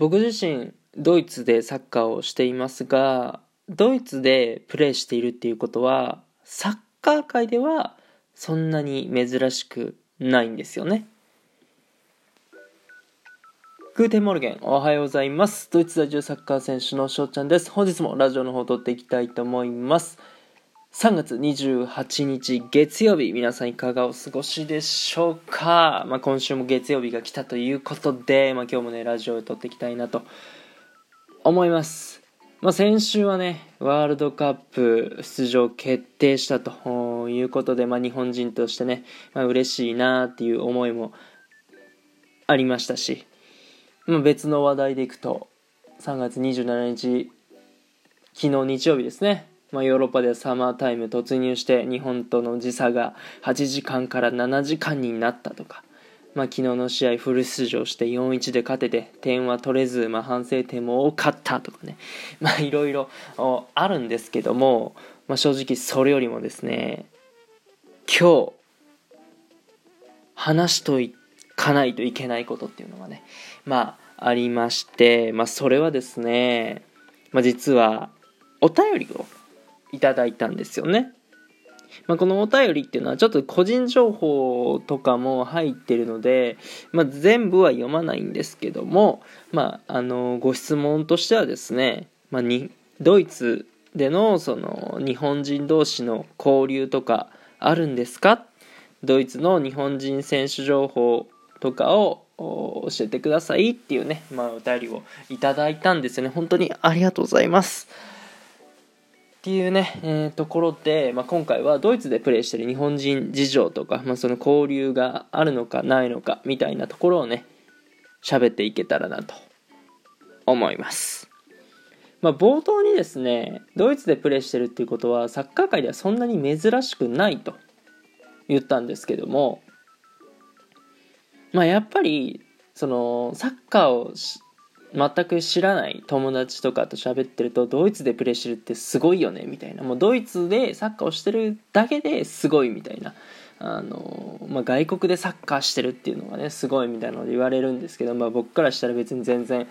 僕自身ドイツでサッカーをしていますがドイツでプレーしているっていうことはサッカー界ではそんなに珍しくないんですよね。 Guten Morgen おはようございます。ドイツ在住サッカー選手の翔ちゃんです。本日もラジオの方を撮っていきたいと思います。3月28日月曜日皆さんいかがお過ごしでしょうか、まあ、今週も月曜日が来たということで、まあ、今日もねラジオを撮っていきたいなと思います、まあ、先週はねワールドカップ出場決定したということで、まあ、日本人としてね、まあ、嬉しいなっていう思いもありましたし、まあ、別の話題でいくと3月27日昨日日曜日ですね。まあ、ヨーロッパではサマータイム突入して日本との時差が8時間から7時間になったとか、まあ、昨日の試合フル出場して4-1で勝てて点は取れず、まあ、反省点も多かったとかね。いろいろあるんですけども、まあ、正直それよりもですね今日話しといかないといけないことっていうのがねまあありまして、まあ、それはですね、まあ、実はお便りをいただいたんですよね。まあ、このお便りっていうのはちょっと個人情報とかも入ってるので、まあ、全部は読まないんですけども、まあ、あのご質問としてはですね、まあ、にドイツでのその日本人同士の交流とかあるんですか？ドイツの日本人選手情報とかを教えてくださいっていうね、まあ、お便りをいただいたんですよね本当にありがとうございます。っていうね、えー、ところで、まあ、今回はドイツでプレーしてる日本人事情とか、まあ、その交流があるのかないのかみたいなところをね喋っていけたらなと思います。まあ、冒頭にですねドイツでプレーしてるっていうことはサッカー界ではそんなに珍しくないと言ったんですけども、まあ、やっぱりそのサッカーを全く知らない友達とかと喋ってるとドイツでプレーしてるってすごいよねみたいな。もうドイツでサッカーをしてるだけですごいみたいな。あの、まあ、外国でサッカーしてるっていうのがねすごいみたいなので言われるんですけど、まあ、僕からしたら別に全然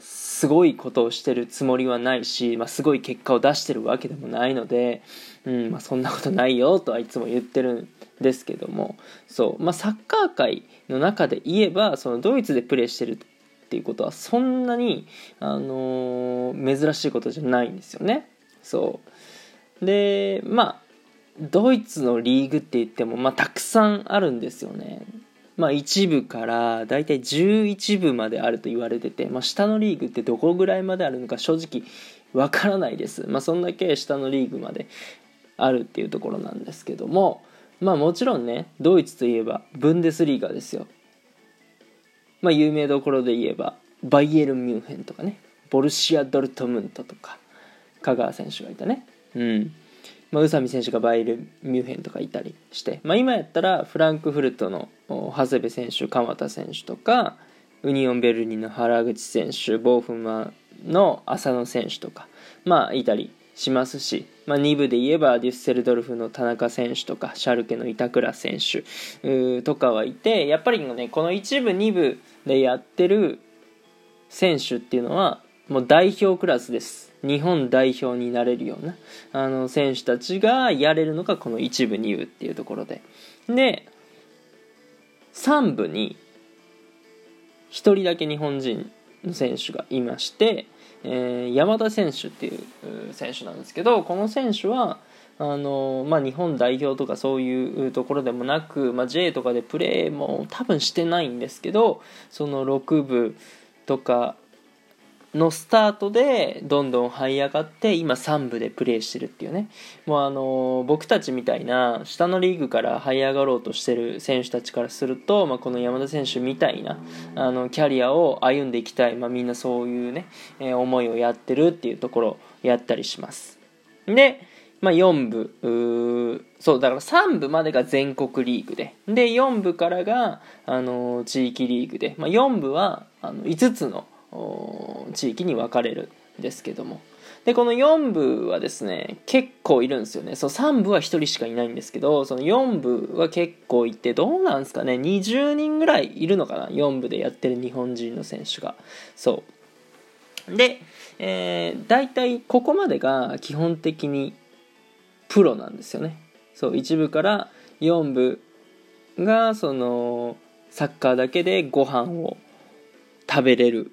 すごいことをしてるつもりはないし、まあ、すごい結果を出してるわけでもないので、うんまあ、そんなことないよとはいつも言ってるんですけども。そう、まあ、サッカー界の中で言えばそのドイツでプレーしてるっていうことはそんなに、あのー、珍しいことじゃないんですよね。そうでまあドイツのリーグって言っても、まあ、たくさんあるんですよね。まあ、1部からだいたい11部まであると言われてて、まあ、下のリーグってどこぐらいまであるのか正直わからないです。まあ、そんだけ下のリーグまであるっていうところなんですけどもまあもちろんねドイツといえばブンデスリーガですよまあ、有名どころで言えばバイエルン・ミュンヘンとかねボルシア・ドルトムントとか香川選手がいたね。うん。まあ、宇佐美選手がバイエルン・ミュンヘンとかいたりして、まあ、今やったらフランクフルトの長谷部選手鎌田選手とかウニオンベルニの原口選手ボーフマンの浅野選手とかまあいたりしますし、まあ、2部で言えばデュッセルドルフの田中選手とかシャルケの板倉選手とかはいてやっぱりねこの1部2部でやってる選手っていうのはもう代表クラスです。日本代表になれるようなあの選手たちがやれるのがこの1部2部っていうところで。で3部に1人だけ日本人の選手がいましてえー、山田選手っていう選手なんですけどこの選手はあのまあ、日本代表とかそういうところでもなく、まあ、J とかでプレーも多分してないんですけどその6部とかのスタートでどんどん這い上がって今3部でプレーしてるっていうね。もうあの僕たちみたいな下のリーグから這い上がろうとしてる選手たちからすると、まあ、この山田選手みたいなあのキャリアを歩んでいきたい、まあ、みんなそういうね、えー、思いをやってるっていうところやったりします。で、まあ、4部そうだから3部までが全国リーグで。で4部からがあの地域リーグで、まあ、4部はあの5つの地域に分かれるんですけども。でこの4部はですね結構いるんですよね。そう3部は1人しかいないんですけどその4部は結構いてどうなんですかね。20人ぐらいいるのかな4部でやってる日本人の選手が。そう。で、えー、大体ここまでが基本的にプロなんですよねそう1部から4部がそのサッカーだけでご飯を食べれる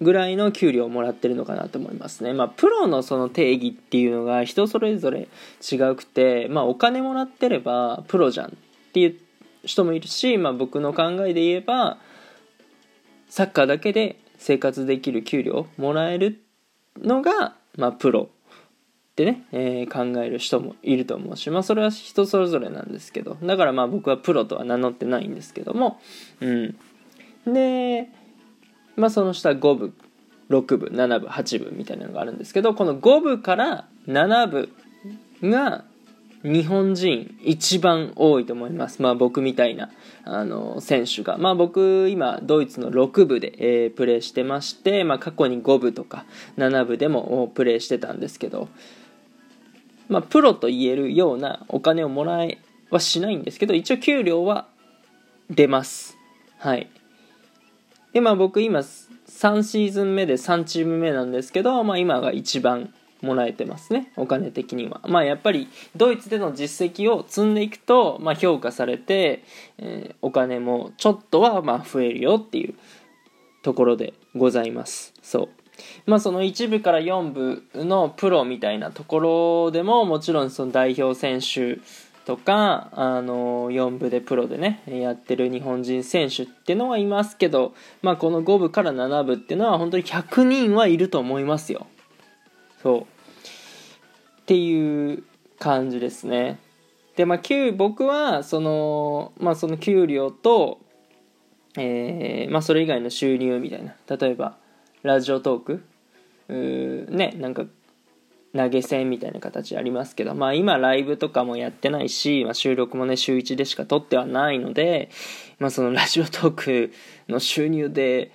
ぐらいの給料をもらってるのかなと思いますね。まあ、プロのその定義っていうのが人それぞれ違くて、まあ、お金もらってればプロじゃんっていう人もいるし、まあ、僕の考えで言えばサッカーだけで生活できる給料もらえるのが、まあ、プロってね、えー、考える人もいると思うし、まあ、それは人それぞれなんですけどだからまあ僕はプロとは名乗ってないんですけども、うん、でまあ、その下5部6部7部8部みたいなのがあるんですけどこの5部から7部が日本人一番多いと思います、まあ、僕みたいなあの選手が、まあ、僕今ドイツの6部で、えー、プレーしてまして、まあ、過去に5部とか7部でもプレーしてたんですけど、まあ、プロと言えるようなお金をもらえはしないんですけど一応給料は出ます。はい。でまあ僕今3シーズン目で3チーム目なんですけど、まあ、今が一番もらえてますね。お金的には。まあやっぱりドイツでの実績を積んでいくと、まあ、評価されて、えー、お金もちょっとはまあ増えるよっていうところでございます。そう。まあその1部から4部のプロみたいなところでももちろんその代表選手とか、あの4部でプロでねやってる日本人選手っていうのはいますけど、まあ、この5部から7部っていうのは本当に100人はいると思いますよ。そう。っていう感じですね。でまあ給僕はその,、まあ、その給料と、えーまあ、それ以外の収入みたいな。例えばラジオトーク？うねなんか投げ銭みたいな形ありますけど、まあ今ライブとかもやってないし、まあ、収録もね週1でしか撮ってはないので、まあそのラジオトークの収入で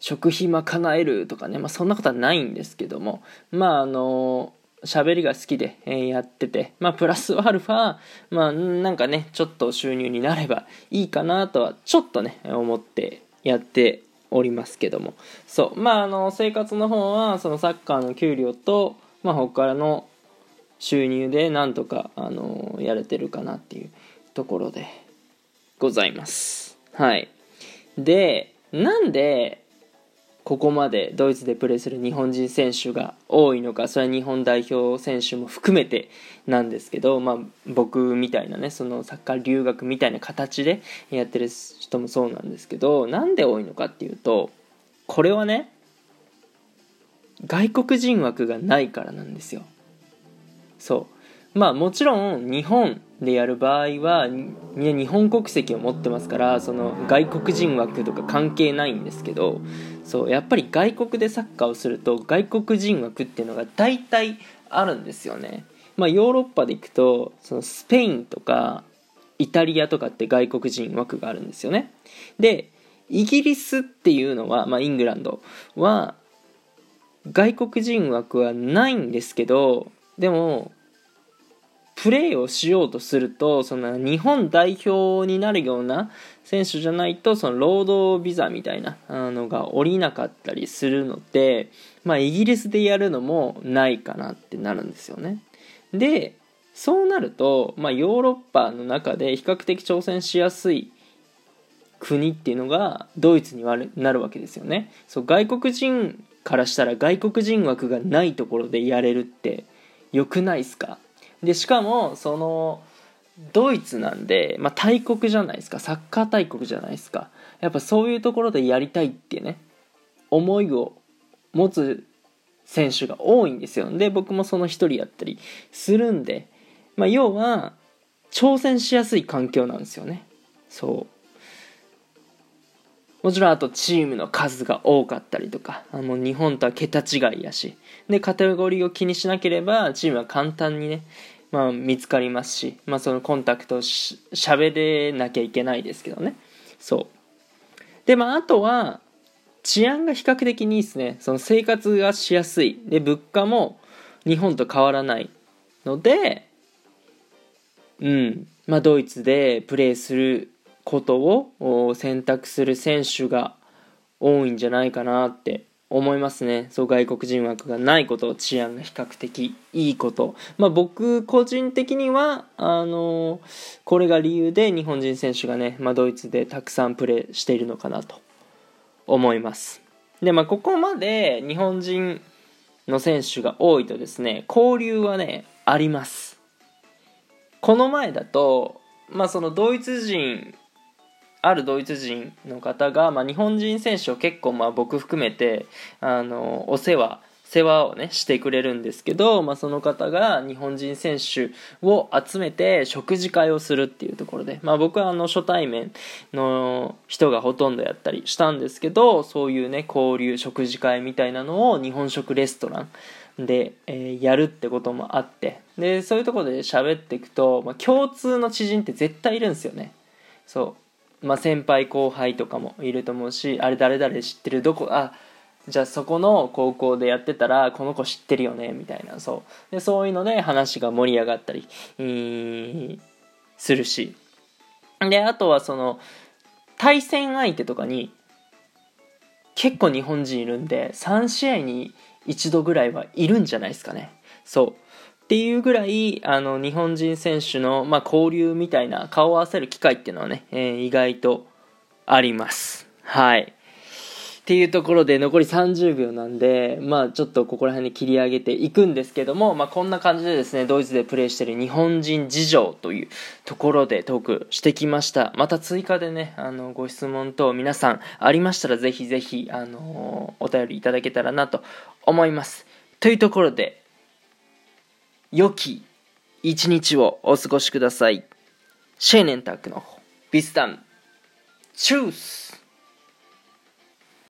食費賄えるとかね、まあそんなことはないんですけども、まああの、喋りが好きで、やってて、まあプラスアルファ、まあなんかね、ちょっと収入になればいいかなとはちょっとね、思ってやっておりますけども。そう。まああの、生活の方はそのサッカーの給料と、まあ、他の収入でなんとか、あのやれてるかなっていうところでございます。はい。で、なんでここまでドイツでプレーする日本人選手が多いのかそれは日本代表選手も含めてなんですけど、まあ、僕みたいなねそのサッカー留学みたいな形でやってる人もそうなんですけどなんで多いのかっていうとこれはね外国人枠がないからなんですよ。そう。まあもちろん日本でやる場合はみんな日本国籍を持ってますからその外国人枠とか関係ないんですけどそうやっぱり外国でサッカーをすると外国人枠っていうのが大体あるんですよね。まあヨーロッパで行くとそのスペインとかイタリアとかって外国人枠があるんですよね。でイギリスっていうのは、まあ、イングランドは外国人枠はないんですけどでもプレーをしようとするとその日本代表になるような選手じゃないとその労働ビザみたいなのが下りなかったりするので、まあ、イギリスでやるのもないかなってなるんですよね。でそうなると、まあ、ヨーロッパの中で比較的挑戦しやすい国っていうのがドイツになるわけですよね。そう外国人からしたら外国人枠がないところでやれるって良くないっすか？でしかもそのドイツなんで、まあ、大国じゃないですか。サッカー大国じゃないですか。やっぱそういうところでやりたいってね思いを持つ選手が多いんですよ。で僕もその一人やったりするんで、まあ、要は挑戦しやすい環境なんですよね。そう。もちろんあとチームの数が多かったりとかあの日本とは桁違いやし。でカテゴリーを気にしなければチームは簡単にね、まあ、見つかりますし、まあ、そのコンタクトしゃべれなきゃいけないですけどね。そう。でまああとは治安が比較的にいいですね。その生活がしやすい。で物価も日本と変わらないのでうん。まあドイツでプレーすることを選択する選手が多いんじゃないかなって思いますね。そう外国人枠がないこと治安が比較的いいこと。まあ僕個人的にはあのこれが理由で日本人選手がね、まあ、ドイツでたくさんプレーしているのかなと思います。でまあここまで日本人の選手が多いとですね交流はねあります。この前だとまあそのドイツ人あるドイツ人の方が、まあ、日本人選手を結構まあ僕含めてあのお世話世話をねしてくれるんですけど、まあ、その方が日本人選手を集めて食事会をするっていうところで、まあ、僕はあの初対面の人がほとんどやったりしたんですけどそういうね交流食事会みたいなのを日本食レストランで、えー、やるってこともあってでそういうところで喋っていくと、まあ、共通の知人って絶対いるんですよね。そう。まあ、先輩後輩とかもいると思うしあれ誰々知ってるどこあじゃあそこの高校でやってたらこの子知ってるよねみたいな。そう。でそういうので話が盛り上がったりするし。であとはその対戦相手とかに結構日本人いるんで3試合に1度ぐらいはいるんじゃないですかね。そう。っていうぐらいあの日本人選手の、まあ、交流みたいな顔を合わせる機会っていうのはね、えー、意外とありますはいっていうところで残り30秒なんで、まあちょっとここら辺に切り上げていくんですけども、まあこんな感じでですね、ドイツでプレーしている日本人事情というところでトークしてきました。また追加でね、あの、ご質問等皆さんありましたらぜひぜひ、あのお便りいただけたらなと思います。というところで、良き一日をお過ごしください。シェーネンタックのビスタン、チュース